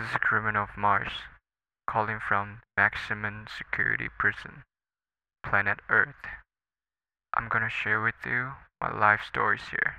This is Criminal of Mars, calling from maximum security prison, planet Earth. I'm gonna share with you my life stories here.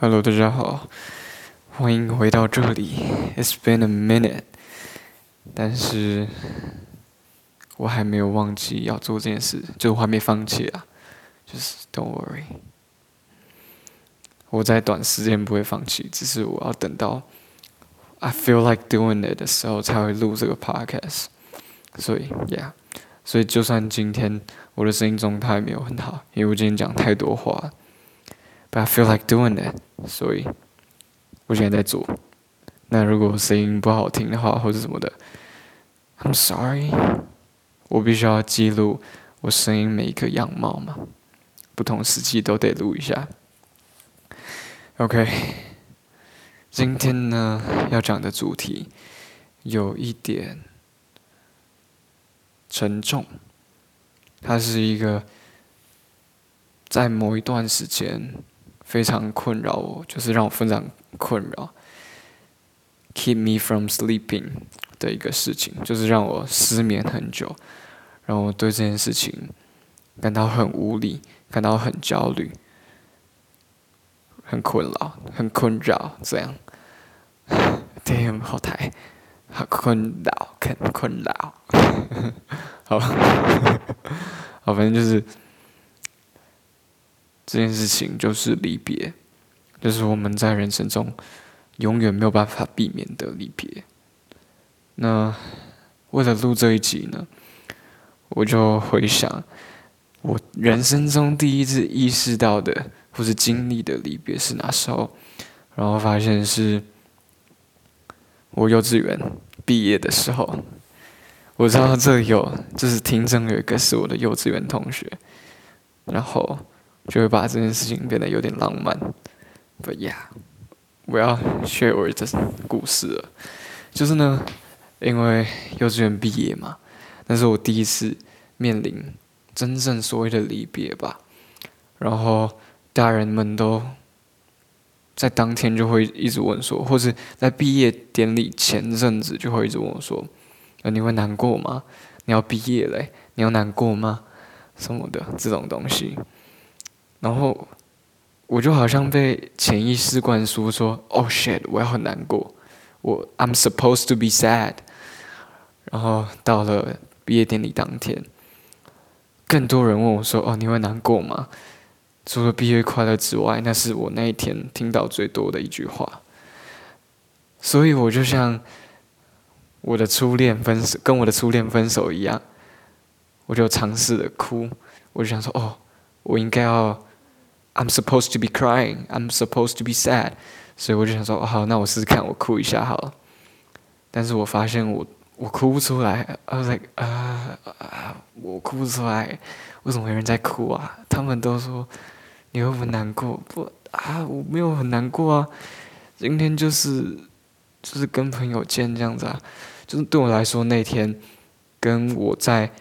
Hello，大家好，欢迎回到这里。It's been a minute，但是我还没有忘记要做这件事，就我还没放弃啊。就是 Don't worry，我在短时间不会放弃，只是我要等到。 I feel like doing it. 的时候才会录这个 podcast，所以，yeah，所以就算今天我的声音状态没有很好，因为我今天讲太多话，but I feel like doing it，所以我现在在做。那如果声音不好听的话或者什么的，I'm sorry，我必须要记录我声音每一个样貌嘛，不同时期都得录一下。OK。今天呢，要讲的主题有一点沉重。它是一个在某一段时间非常困扰我，就是让我非常困扰，keep me from sleeping 的一个事情，就是让我失眠很久，让我对这件事情感到很无力，感到很焦虑，很困扰，很困扰，这样。damn 好台，好困扰，很困扰。好，好，反正就是这件事情，就是离别，就是我们在人生中永远没有办法避免的离别。那为了录这一集呢，我就回想我人生中第一次意识到的或是经历的离别是哪时候，然后发现是。我幼稚园毕业的时候，我知道这有，就是听证有一个是我的幼稚园同学，然后就会把这件事情变得有点浪漫。But yeah，我要 share 我的故事了。就是呢，因为幼稚园毕业嘛，那是我第一次面临真正所谓的离别吧。然后大人们都。在当天就会一直问说，或是在毕业典礼前阵子就会一直问我说：“呃，你会难过吗？你要毕业嘞，你要难过吗？什么的这种东西。”然后我就好像被潜意识灌输说：“Oh shit，我要很难过，我 I'm supposed to be sad。”然后到了毕业典礼当天，更多人问我说：“哦，你会难过吗？”除了毕业快乐之外，那是我那一天听到最多的一句话。所以我就像我的初恋分手，跟我的初恋分手一样，我就尝试着哭。我就想说，哦，我应该要，I'm supposed to be crying, I'm supposed to be sad。所以我就想说，好，那我试试看，我哭一下好了。但是我发现我我哭不出来，I was like，啊啊，我哭不出来，为什么有人在哭啊？他们都说。你会不会难过？不啊，我没有很难过啊。今天就是就是跟朋友见这样子啊，就是对我来说那天跟我在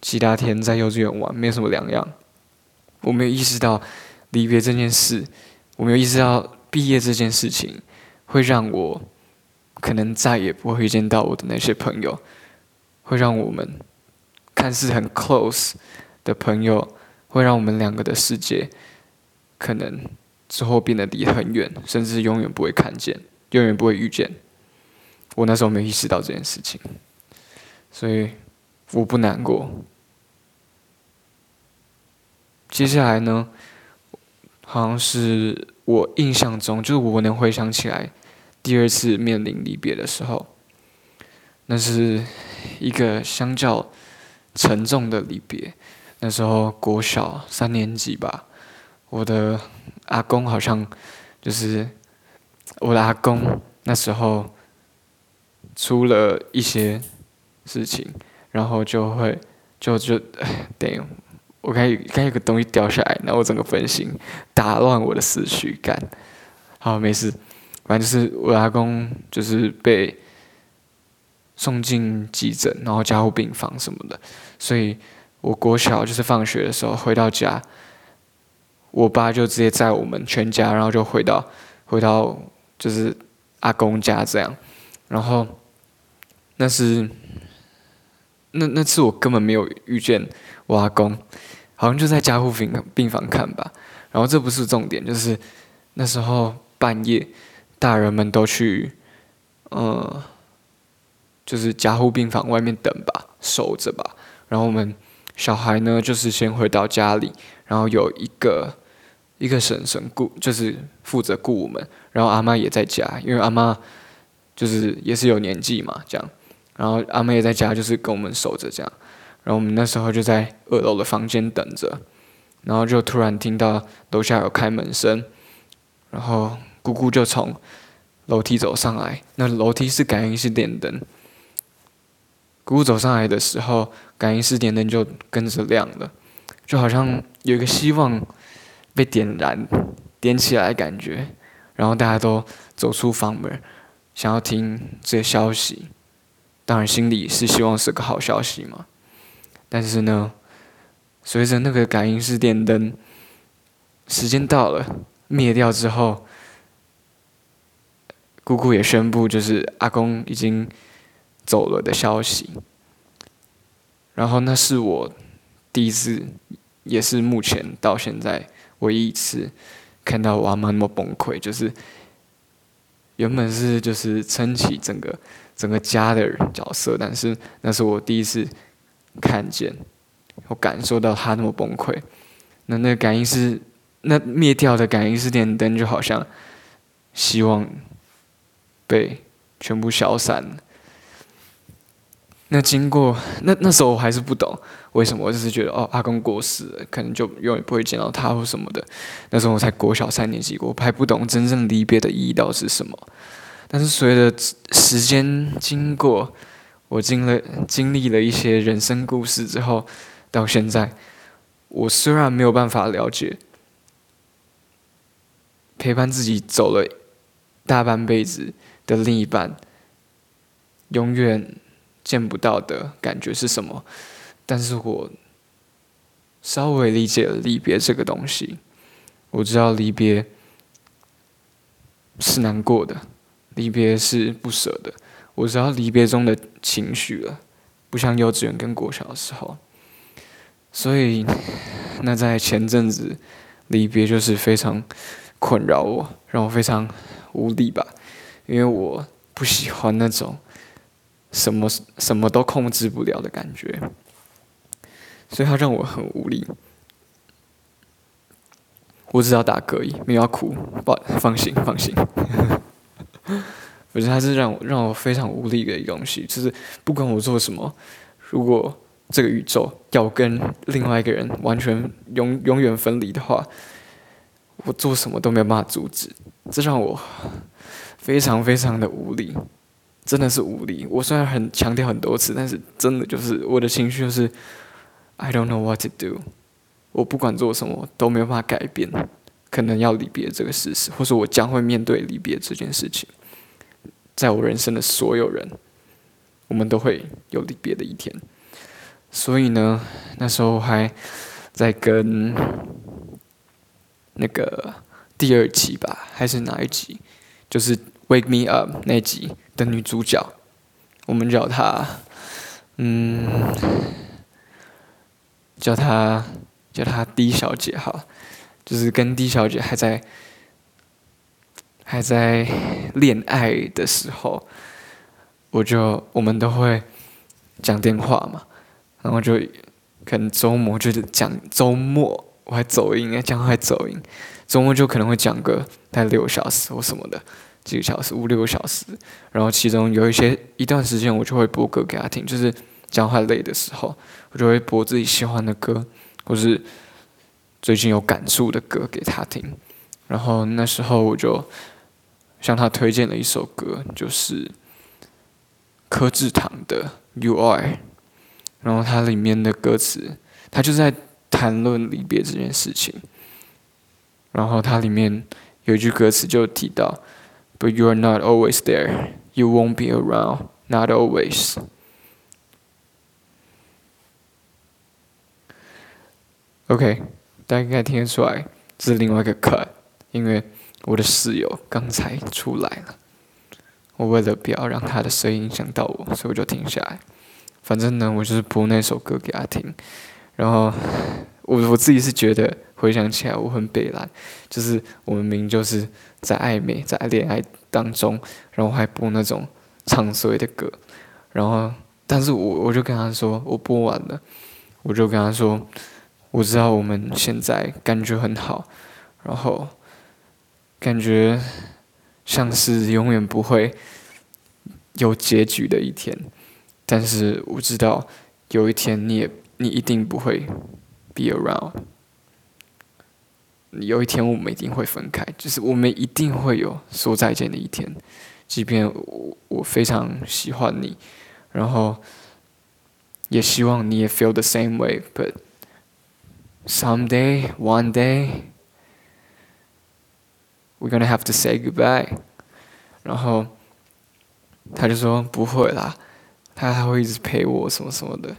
其他天在幼稚园玩没有什么两样。我没有意识到离别这件事，我没有意识到毕业这件事情会让我可能再也不会见到我的那些朋友，会让我们看似很 close 的朋友，会让我们两个的世界。可能之后变得离很远，甚至永远不会看见，永远不会遇见。我那时候没意识到这件事情，所以我不难过。接下来呢，好像是我印象中，就是我能回想起来第二次面临离别的时候，那是一个相较沉重的离别。那时候国小三年级吧。我的阿公好像就是我的阿公，那时候出了一些事情，然后就会就就 等我该该有个东西掉下来，然后我整个分心，打乱我的思绪感。好，没事，反正就是我阿公就是被送进急诊，然后加护病房什么的，所以我国小就是放学的时候回到家。我爸就直接载我们全家，然后就回到回到就是阿公家这样，然后那是那那次我根本没有遇见我阿公，好像就在加护病病房看吧。然后这不是重点，就是那时候半夜，大人们都去，呃，就是加护病房外面等吧，守着吧。然后我们小孩呢，就是先回到家里，然后有一个一个婶婶顾，就是负责顾我们。然后阿妈也在家，因为阿妈就是也是有年纪嘛，这样。然后阿妹也在家，就是跟我们守着这样。然后我们那时候就在二楼的房间等着。然后就突然听到楼下有开门声，然后姑姑就从楼梯走上来。那楼梯是感应式电灯，姑姑走上来的时候，感应式电灯就跟着亮了，就好像有一个希望被点燃、点起来感觉。然后大家都走出房门，想要听这个消息，当然心里是希望是个好消息嘛。但是呢？随着那个感应式电灯时间到了灭掉之后，姑姑也宣布就是阿公已经走了的消息。然后那是我第一次，也是目前到现在唯一一次看到我阿妈那么崩溃。就是原本是就是撑起整个整个家的角色，但是那是我第一次看见。我感受到他那么崩溃，那那个感应是那灭掉的感应是电灯，就好像希望被全部消散了。那经过那那时候我还是不懂为什么，我就是觉得哦，阿公过世了，可能就永远不会见到他或什么的。那时候我才国小三年级，我还不懂真正离别的意义到底是什么。但是随着时间经过，我经了经历了一些人生故事之后。到现在，我虽然没有办法了解陪伴自己走了大半辈子的另一半永远见不到的感觉是什么，但是我稍微理解了离别这个东西。我知道离别是难过的，离别是不舍的。我知道离别中的情绪了，不像幼稚园跟国小的时候。所以，那在前阵子，离别就是非常困扰我，让我非常无力吧。因为我不喜欢那种什么什么都控制不了的感觉，所以它让我很无力。我只要打嗝已，没有要哭，不放心放心。我觉得它是让我让我非常无力的一个东西，就是不管我做什么，如果。这个宇宙要跟另外一个人完全永永远分离的话，我做什么都没有办法阻止，这让我非常非常的无力，真的是无力。我虽然很强调很多次，但是真的就是我的情绪就是 I don't know what to do。我不管做什么都没有办法改变，可能要离别这个事实，或者我将会面对离别这件事情，在我人生的所有人，我们都会有离别的一天。所以呢，那时候还在跟那个第二集吧，还是哪一集？就是《Wake Me Up》那集的女主角，我们叫她，嗯，叫她叫她 D 小姐哈，就是跟 D 小姐还在还在恋爱的时候，我就我们都会讲电话嘛。然后就可能周末就是讲周末我还走音，讲还走音，周末就可能会讲个大概六小时或什么的，几个小时五六个小时。然后其中有一些一段时间我就会播歌给他听，就是讲话累的时候，我就会播自己喜欢的歌，或是最近有感触的歌给他听。然后那时候我就向他推荐了一首歌，就是柯志堂的《You Are》。然后它里面的歌词，它就在谈论离别这件事情。然后它里面有一句歌词就提到：“But you are not always there, you won't be around, not always。” OK，大家应该听得出来，这是另外一个 cut，因为我的室友刚才出来了。我为了不要让他的声音影响到我，所以我就停下来。反正呢，我就是播那首歌给他听。然后我我自己是觉得回想起来我很悲蓝，就是我们明明就是在暧昧，在恋爱当中，然后还播那种唱衰的歌。然后，但是我我就跟他说，我播完了，我就跟他说，我知道我们现在感觉很好，然后感觉像是永远不会有结局的一天。但是我知道，有一天你也你一定不会 be around。有一天我们一定会分开，就是我们一定会有说再见的一天。即便我我非常喜欢你，然后也希望你也 feel the same way，but someday one day we're gonna have to say goodbye。然后他就说不会啦。他还会一直陪我什么什么的，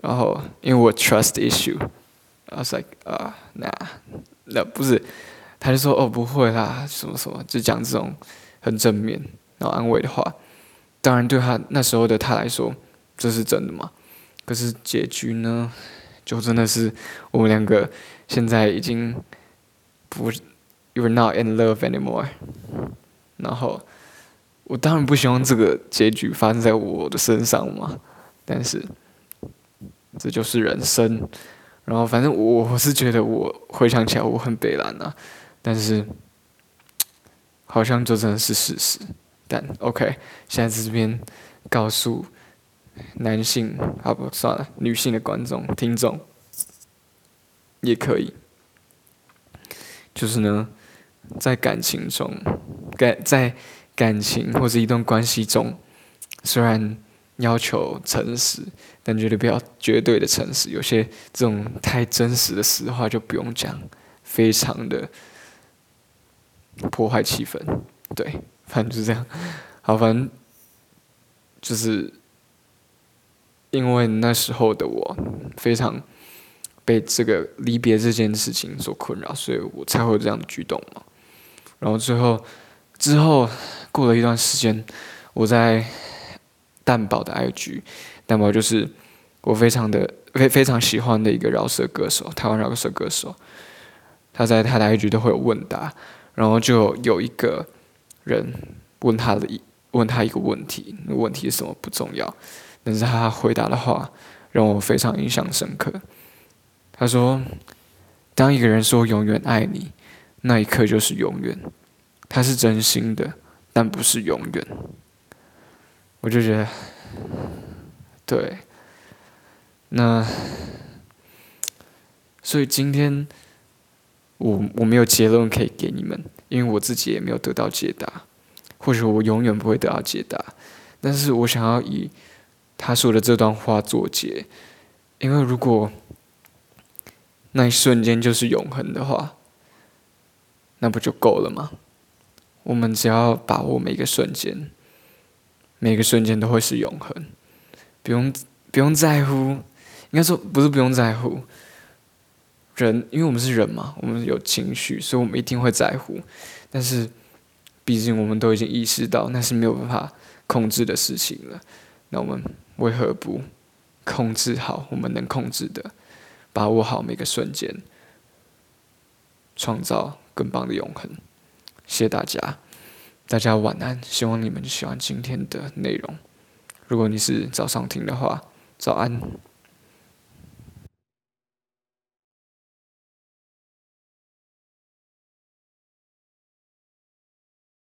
然后因为我 trust issue I was like 啊，那那不是，他就说哦不会啦，什么什么，就讲这种很正面然后安慰的话。当然对他那时候的他来说，这是真的嘛？可是结局呢，就真的是我们两个现在已经不，you're not in love anymore，然后。我当然不希望这个结局发生在我的身上嘛，但是这就是人生。然后反正我我是觉得我回想起来我很悲蓝啊，但是好像就真的是事实。但 OK，现在在这边告诉男性啊不算了，女性的观众听众也可以，就是呢，在感情中，感在。感情或者一段关系中，虽然要求诚实，但绝对不要绝对的诚实。有些这种太真实的实话就不用讲，非常的破坏气氛。对，反正就是这样。好，反正就是因为那时候的我非常被这个离别这件事情所困扰，所以我才会有这样的举动嘛。然后最后。之后过了一段时间，我在蛋宝的 IG，蛋宝就是我非常的非非常喜欢的一个饶舌歌手，台湾饶舌歌手。他在他的 IG 都会有问答，然后就有一个人问他的一问他一个问题，问题是什么不重要，但是他回答的话让我非常印象深刻。他说：“当一个人说永远爱你，那一刻就是永远。”他是真心的，但不是永远。我就觉得，对。那，所以今天我我没有结论可以给你们，因为我自己也没有得到解答，或许我永远不会得到解答。但是我想要以他说的这段话作结，因为如果那一瞬间就是永恒的话，那不就够了吗？我们只要把握每个瞬间，每个瞬间都会是永恒，不用不用在乎，应该说不是不用在乎。人，因为我们是人嘛，我们有情绪，所以我们一定会在乎。但是，毕竟我们都已经意识到那是没有办法控制的事情了，那我们为何不控制好我们能控制的，把握好每个瞬间，创造更棒的永恒？谢谢大家，大家晚安。希望你们喜欢今天的内容。如果你是早上听的话，早安。